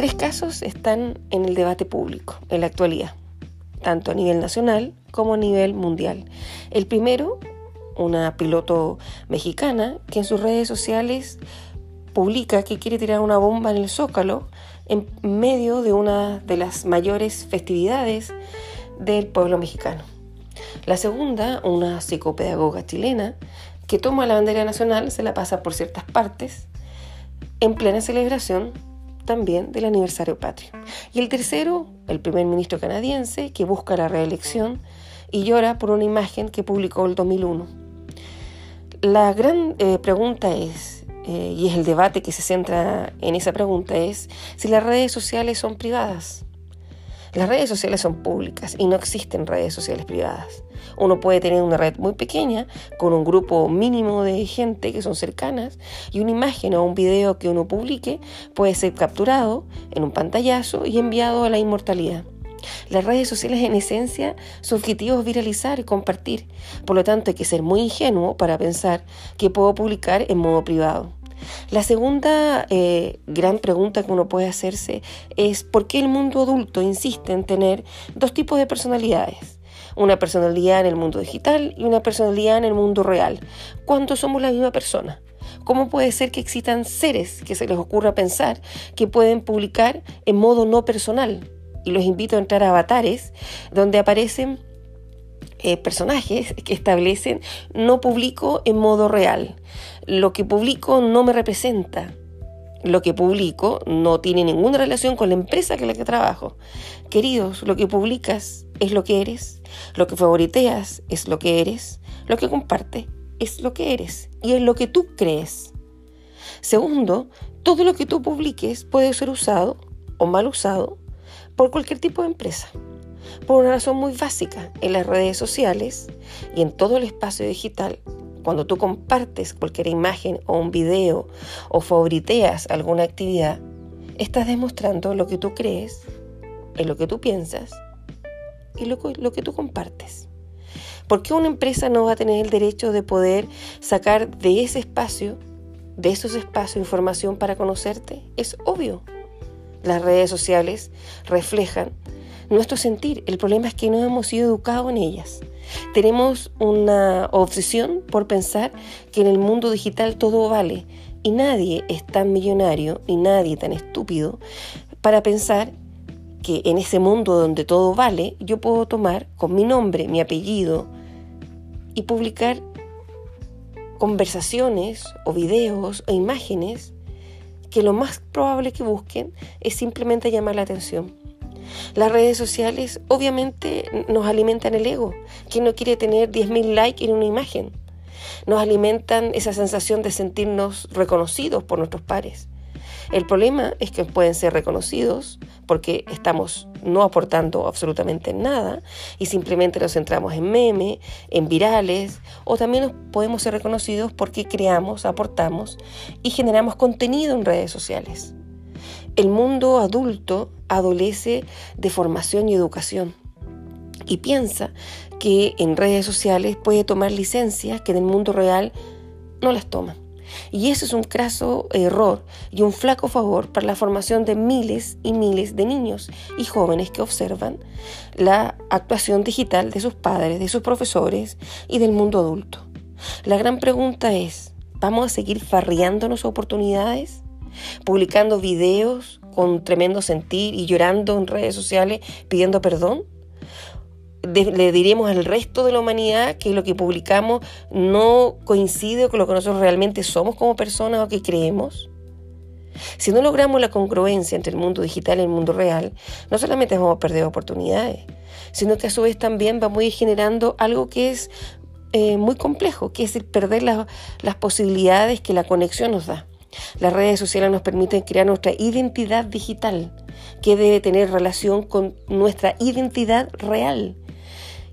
Tres casos están en el debate público en la actualidad, tanto a nivel nacional como a nivel mundial. El primero, una piloto mexicana que en sus redes sociales publica que quiere tirar una bomba en el Zócalo en medio de una de las mayores festividades del pueblo mexicano. La segunda, una psicopedagoga chilena que toma la bandera nacional, se la pasa por ciertas partes, en plena celebración también del aniversario patrio. Y el tercero, el primer ministro canadiense, que busca la reelección y llora por una imagen que publicó el 2001. La gran eh, pregunta es, eh, y es el debate que se centra en esa pregunta, es si las redes sociales son privadas. Las redes sociales son públicas y no existen redes sociales privadas. Uno puede tener una red muy pequeña con un grupo mínimo de gente que son cercanas y una imagen o un video que uno publique puede ser capturado en un pantallazo y enviado a la inmortalidad. Las redes sociales en esencia su objetivo es viralizar y compartir, por lo tanto hay que ser muy ingenuo para pensar que puedo publicar en modo privado. La segunda eh, gran pregunta que uno puede hacerse es por qué el mundo adulto insiste en tener dos tipos de personalidades. Una personalidad en el mundo digital y una personalidad en el mundo real. ¿Cuándo somos la misma persona? ¿Cómo puede ser que existan seres que se les ocurra pensar que pueden publicar en modo no personal? Y los invito a entrar a avatares donde aparecen eh, personajes que establecen no publico en modo real. Lo que publico no me representa. Lo que publico no tiene ninguna relación con la empresa con la que trabajo. Queridos, lo que publicas es lo que eres. Lo que favoriteas es lo que eres. Lo que compartes es lo que eres. Y es lo que tú crees. Segundo, todo lo que tú publiques puede ser usado o mal usado por cualquier tipo de empresa por una razón muy básica. En las redes sociales y en todo el espacio digital, cuando tú compartes cualquier imagen o un video o favoriteas alguna actividad, estás demostrando lo que tú crees, en lo que tú piensas y lo, lo que tú compartes. ¿Por qué una empresa no va a tener el derecho de poder sacar de ese espacio, de esos espacios, información para conocerte? Es obvio. Las redes sociales reflejan nuestro sentir. El problema es que no hemos sido educados en ellas. Tenemos una obsesión por pensar que en el mundo digital todo vale y nadie es tan millonario ni nadie tan estúpido para pensar que en ese mundo donde todo vale yo puedo tomar con mi nombre, mi apellido y publicar conversaciones o videos o imágenes que lo más probable que busquen es simplemente llamar la atención. Las redes sociales obviamente nos alimentan el ego. ¿Quién no quiere tener 10.000 likes en una imagen? Nos alimentan esa sensación de sentirnos reconocidos por nuestros pares. El problema es que pueden ser reconocidos porque estamos no aportando absolutamente nada y simplemente nos centramos en memes, en virales o también podemos ser reconocidos porque creamos, aportamos y generamos contenido en redes sociales. El mundo adulto adolece de formación y educación y piensa que en redes sociales puede tomar licencias que en el mundo real no las toma. Y eso es un craso error y un flaco favor para la formación de miles y miles de niños y jóvenes que observan la actuación digital de sus padres, de sus profesores y del mundo adulto. La gran pregunta es, ¿vamos a seguir farriándonos oportunidades? Publicando videos con tremendo sentir y llorando en redes sociales pidiendo perdón? le diríamos al resto de la humanidad que lo que publicamos no coincide con lo que nosotros realmente somos como personas o que creemos? Si no logramos la congruencia entre el mundo digital y el mundo real, no solamente vamos a perder oportunidades, sino que a su vez también vamos a ir generando algo que es eh, muy complejo, que es perder las posibilidades que la conexión nos da. Las redes sociales nos permiten crear nuestra identidad digital, que debe tener relación con nuestra identidad real.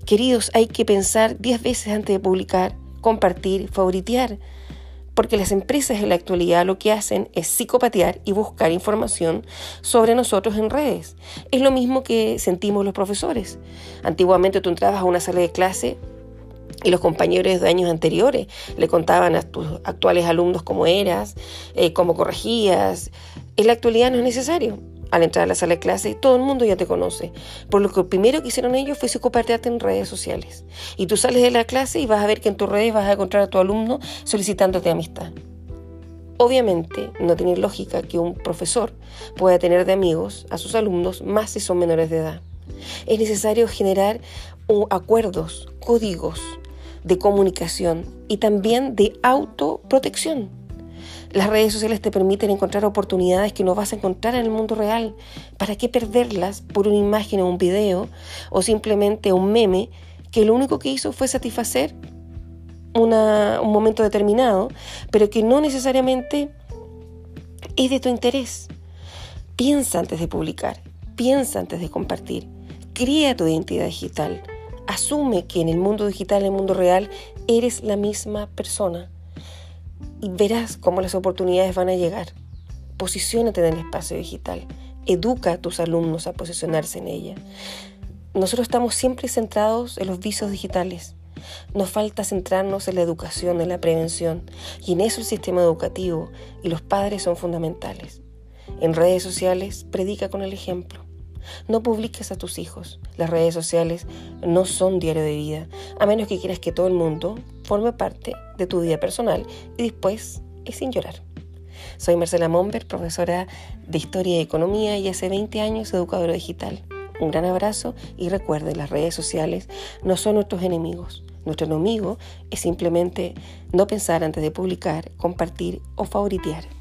Queridos, hay que pensar diez veces antes de publicar, compartir, favoritear, porque las empresas en la actualidad lo que hacen es psicopatear y buscar información sobre nosotros en redes. Es lo mismo que sentimos los profesores. Antiguamente tú entrabas a una sala de clase y los compañeros de años anteriores le contaban a tus actuales alumnos cómo eras, eh, cómo corregías. En la actualidad no es necesario. al entrar a la sala de clase, todo el mundo ya te conoce. Por lo que primero que hicieron ellos fue compartirte en redes sociales. Y tú sales de la clase y vas a ver que en tus redes vas a encontrar a tu alumno solicitándote amistad. Obviamente, no tiene lógica que un profesor pueda tener de amigos a sus alumnos más si son menores de edad. Es necesario generar acuerdos, códigos de comunicación y también de autoprotección. Las redes sociales te permiten encontrar oportunidades que no vas a encontrar en el mundo real. ¿Para qué perderlas por una imagen o un video o simplemente un meme que lo único que hizo fue satisfacer un momento determinado, pero que no necesariamente es de tu interés. Piensa antes de publicar, piensa antes de compartir, crea tu identidad digital, asume que en el mundo digital, en el mundo real, eres la misma persona y verás cómo las oportunidades van a llegar. Posiciónate en el espacio digital, educa a tus alumnos a posicionarse en ella. Nosotros estamos siempre centrados en los visos digitales, nos falta centrarnos en la educación, en la prevención, y en eso el sistema educativo y los padres son fundamentales. En redes sociales, predica con el ejemplo. No publiques a tus hijos. Las redes sociales no son diario de vida, a menos que quieras que todo el mundo forme parte de tu vida personal y después es sin llorar. Soy Marcela Momber, profesora de Historia y Economía y hace 20 años educadora digital. Un gran abrazo y recuerden, las redes sociales no son nuestros enemigos. Nuestro enemigo es simplemente no pensar antes de publicar, compartir o favoritear.